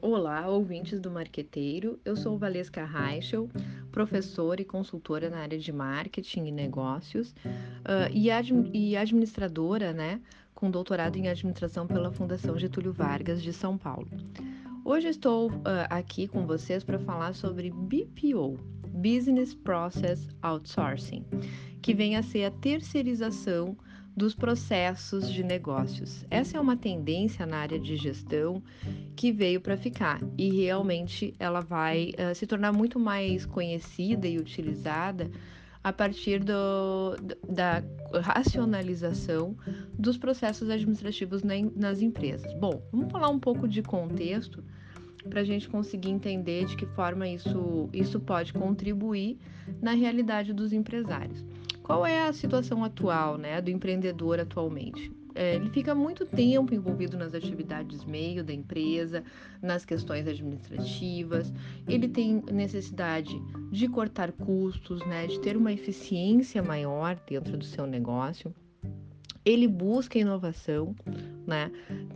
Olá, ouvintes do Marqueteiro. Eu sou Valesca Reichel, professora e consultora na área de marketing e negócios uh, e, admi e administradora, né, com doutorado em administração pela Fundação Getúlio Vargas de São Paulo. Hoje estou uh, aqui com vocês para falar sobre BPO, Business Process Outsourcing, que vem a ser a terceirização dos processos de negócios. Essa é uma tendência na área de gestão que veio para ficar e realmente ela vai uh, se tornar muito mais conhecida e utilizada a partir do, da racionalização dos processos administrativos nas empresas. Bom, vamos falar um pouco de contexto para a gente conseguir entender de que forma isso, isso pode contribuir na realidade dos empresários. Qual é a situação atual né, do empreendedor atualmente? É, ele fica muito tempo envolvido nas atividades meio da empresa, nas questões administrativas, ele tem necessidade de cortar custos, né, de ter uma eficiência maior dentro do seu negócio ele busca inovação, né?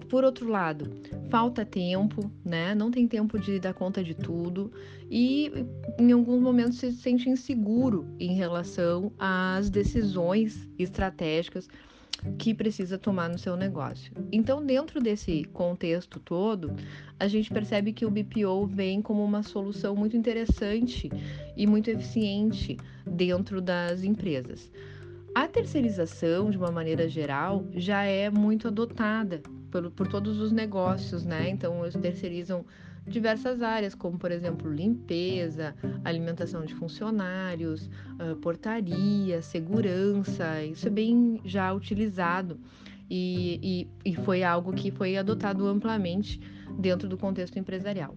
Por outro lado, falta tempo, né? Não tem tempo de dar conta de tudo e em alguns momentos se sente inseguro em relação às decisões estratégicas que precisa tomar no seu negócio. Então, dentro desse contexto todo, a gente percebe que o BPO vem como uma solução muito interessante e muito eficiente dentro das empresas. A terceirização, de uma maneira geral, já é muito adotada por, por todos os negócios, né? Então, eles terceirizam diversas áreas, como por exemplo limpeza, alimentação de funcionários, uh, portaria, segurança. Isso é bem já utilizado e, e, e foi algo que foi adotado amplamente dentro do contexto empresarial.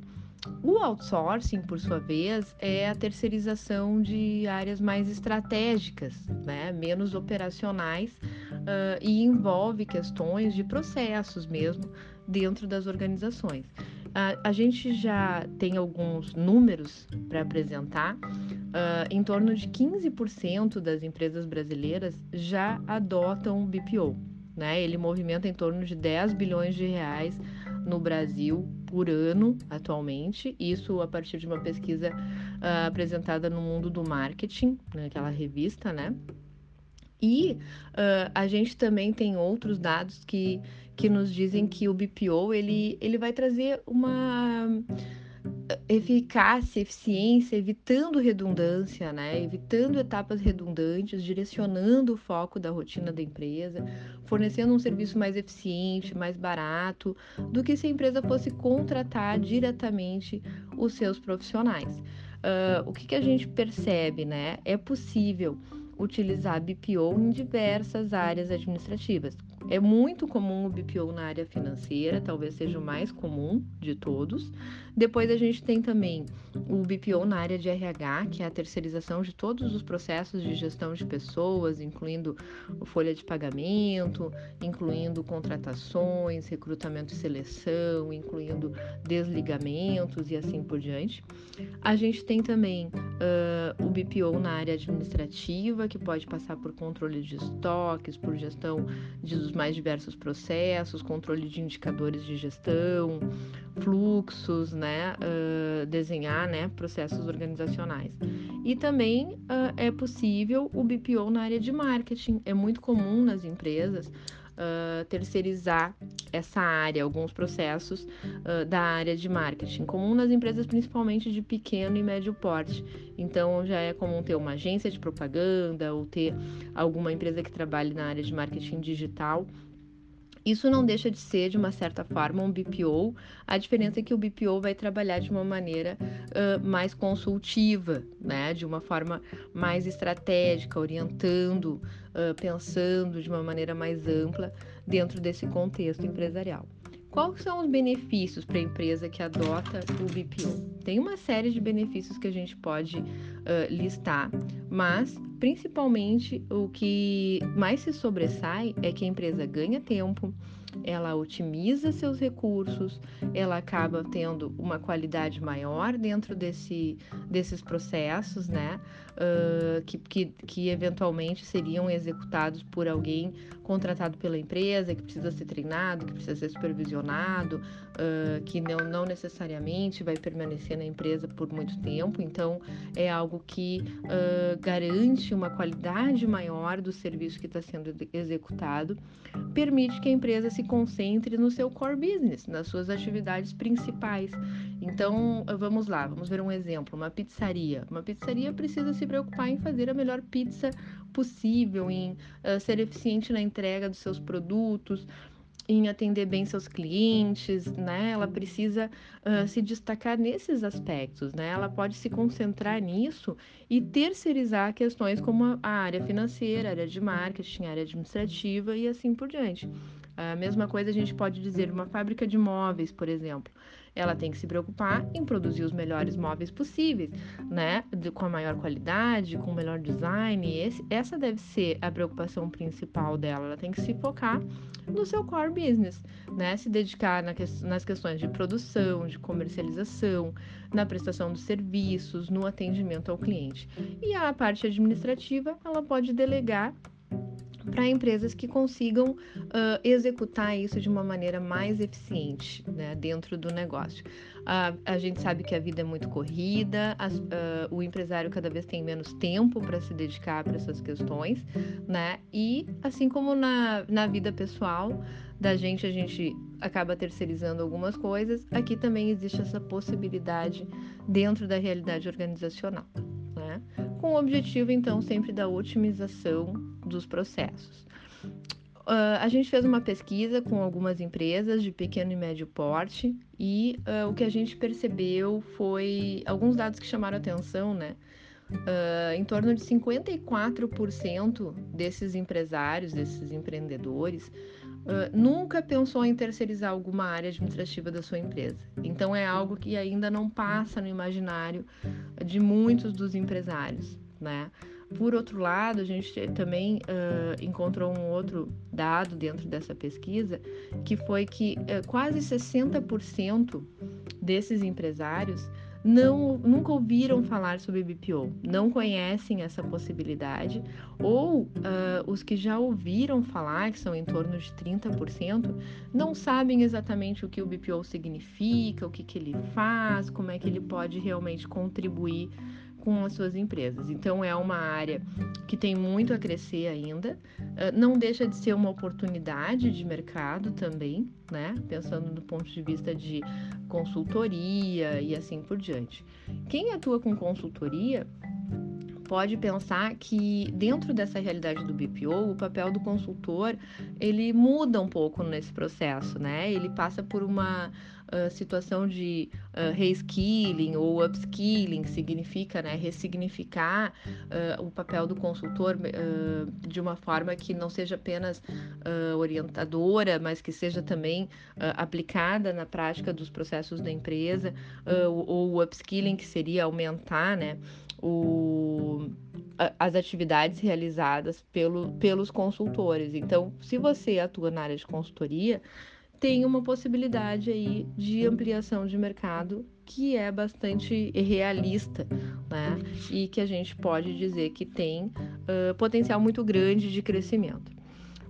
O outsourcing, por sua vez, é a terceirização de áreas mais estratégicas, né, menos operacionais uh, e envolve questões de processos mesmo dentro das organizações. Uh, a gente já tem alguns números para apresentar. Uh, em torno de 15% das empresas brasileiras já adotam BPO. Né? Ele movimenta em torno de 10 bilhões de reais no Brasil por ano atualmente, isso a partir de uma pesquisa uh, apresentada no Mundo do Marketing, naquela revista, né? E uh, a gente também tem outros dados que, que nos dizem que o BPO ele, ele vai trazer uma eficácia, eficiência, evitando redundância, né? evitando etapas redundantes, direcionando o foco da rotina da empresa, fornecendo um serviço mais eficiente, mais barato, do que se a empresa fosse contratar diretamente os seus profissionais. Uh, o que, que a gente percebe, né? É possível utilizar BPO em diversas áreas administrativas. É muito comum o BPO na área financeira, talvez seja o mais comum de todos. Depois a gente tem também o BPO na área de RH, que é a terceirização de todos os processos de gestão de pessoas, incluindo folha de pagamento, incluindo contratações, recrutamento e seleção, incluindo desligamentos e assim por diante. A gente tem também uh, o BPO na área administrativa, que pode passar por controle de estoques, por gestão dos mais diversos processos, controle de indicadores de gestão, fluxos, né, uh, desenhar, né, processos organizacionais. E também uh, é possível o BPO na área de marketing. É muito comum nas empresas terceirizar essa área, alguns processos uh, da área de marketing, comum nas empresas principalmente de pequeno e médio porte. Então já é comum ter uma agência de propaganda ou ter alguma empresa que trabalhe na área de marketing digital isso não deixa de ser, de uma certa forma, um BPO. A diferença é que o BPO vai trabalhar de uma maneira uh, mais consultiva, né? de uma forma mais estratégica, orientando, uh, pensando de uma maneira mais ampla dentro desse contexto empresarial. Quais são os benefícios para a empresa que adota o BPO? Tem uma série de benefícios que a gente pode uh, listar, mas principalmente o que mais se sobressai é que a empresa ganha tempo, ela otimiza seus recursos, ela acaba tendo uma qualidade maior dentro desse, desses processos, né? Uh, que, que, que eventualmente seriam executados por alguém contratado pela empresa, que precisa ser treinado, que precisa ser supervisionado, uh, que não, não necessariamente vai permanecer na empresa por muito tempo. Então, é algo que uh, garante uma qualidade maior do serviço que está sendo executado, permite que a empresa se concentre no seu core business, nas suas atividades principais. Então, vamos lá, vamos ver um exemplo, uma pizzaria. Uma pizzaria precisa se preocupar em fazer a melhor pizza possível, em uh, ser eficiente na entrega dos seus produtos, em atender bem seus clientes, né? Ela precisa uh, se destacar nesses aspectos, né? Ela pode se concentrar nisso e terceirizar questões como a área financeira, a área de marketing, a área administrativa e assim por diante. A mesma coisa a gente pode dizer uma fábrica de móveis, por exemplo. Ela tem que se preocupar em produzir os melhores móveis possíveis, né? Com a maior qualidade, com o melhor design. Esse, essa deve ser a preocupação principal dela. Ela tem que se focar no seu core business, né? Se dedicar na, nas questões de produção, de comercialização, na prestação dos serviços, no atendimento ao cliente. E a parte administrativa, ela pode delegar para empresas que consigam uh, executar isso de uma maneira mais eficiente né, dentro do negócio. Uh, a gente sabe que a vida é muito corrida, as, uh, o empresário cada vez tem menos tempo para se dedicar para essas questões, né? E assim como na, na vida pessoal da gente, a gente acaba terceirizando algumas coisas, aqui também existe essa possibilidade dentro da realidade organizacional. Né? Com o objetivo, então, sempre da otimização dos processos. Uh, a gente fez uma pesquisa com algumas empresas de pequeno e médio porte e uh, o que a gente percebeu foi alguns dados que chamaram atenção, né? Uh, em torno de 54% desses empresários, desses empreendedores, nunca pensou em terceirizar alguma área administrativa da sua empresa. Então é algo que ainda não passa no imaginário de muitos dos empresários, né? Por outro lado, a gente também uh, encontrou um outro dado dentro dessa pesquisa, que foi que uh, quase 60% desses empresários não, nunca ouviram falar sobre BPO, não conhecem essa possibilidade, ou uh, os que já ouviram falar, que são em torno de 30%, não sabem exatamente o que o BPO significa, o que, que ele faz, como é que ele pode realmente contribuir com as suas empresas. Então, é uma área que tem muito a crescer ainda, ah, não deixa de ser uma oportunidade de mercado também, né? Pensando do ponto de vista de consultoria e assim por diante. Quem atua com consultoria pode pensar que dentro dessa realidade do BPO, o papel do consultor ele muda um pouco nesse processo, né? Ele passa por uma uh, situação de uh, reskilling ou upskilling, significa né, ressignificar uh, o papel do consultor de uma forma que não seja apenas orientadora, mas que seja também aplicada na prática dos processos da empresa, ou o upskilling, que seria aumentar né, o, as atividades realizadas pelo, pelos consultores. Então, se você atua na área de consultoria, tem uma possibilidade aí de ampliação de mercado que é bastante realista, né? E que a gente pode dizer que tem uh, potencial muito grande de crescimento.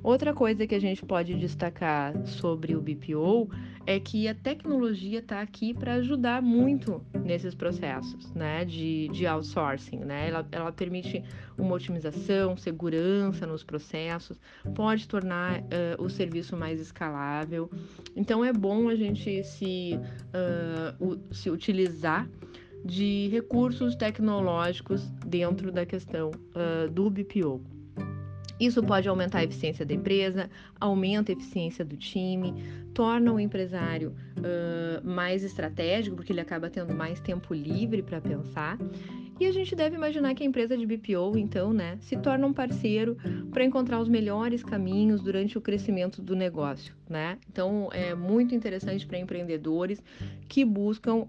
Outra coisa que a gente pode destacar sobre o BPO é que a tecnologia está aqui para ajudar muito nesses processos né, de, de outsourcing. Né? Ela, ela permite uma otimização, segurança nos processos, pode tornar uh, o serviço mais escalável. Então é bom a gente se, uh, se utilizar de recursos tecnológicos dentro da questão uh, do BPO. Isso pode aumentar a eficiência da empresa, aumenta a eficiência do time, torna o empresário uh, mais estratégico, porque ele acaba tendo mais tempo livre para pensar. E a gente deve imaginar que a empresa de BPO, então, né, se torna um parceiro para encontrar os melhores caminhos durante o crescimento do negócio, né? Então, é muito interessante para empreendedores que buscam uh,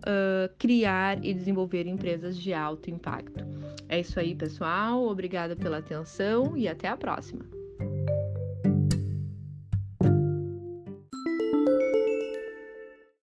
criar e desenvolver empresas de alto impacto. É isso aí, pessoal. Obrigada pela atenção e até a próxima.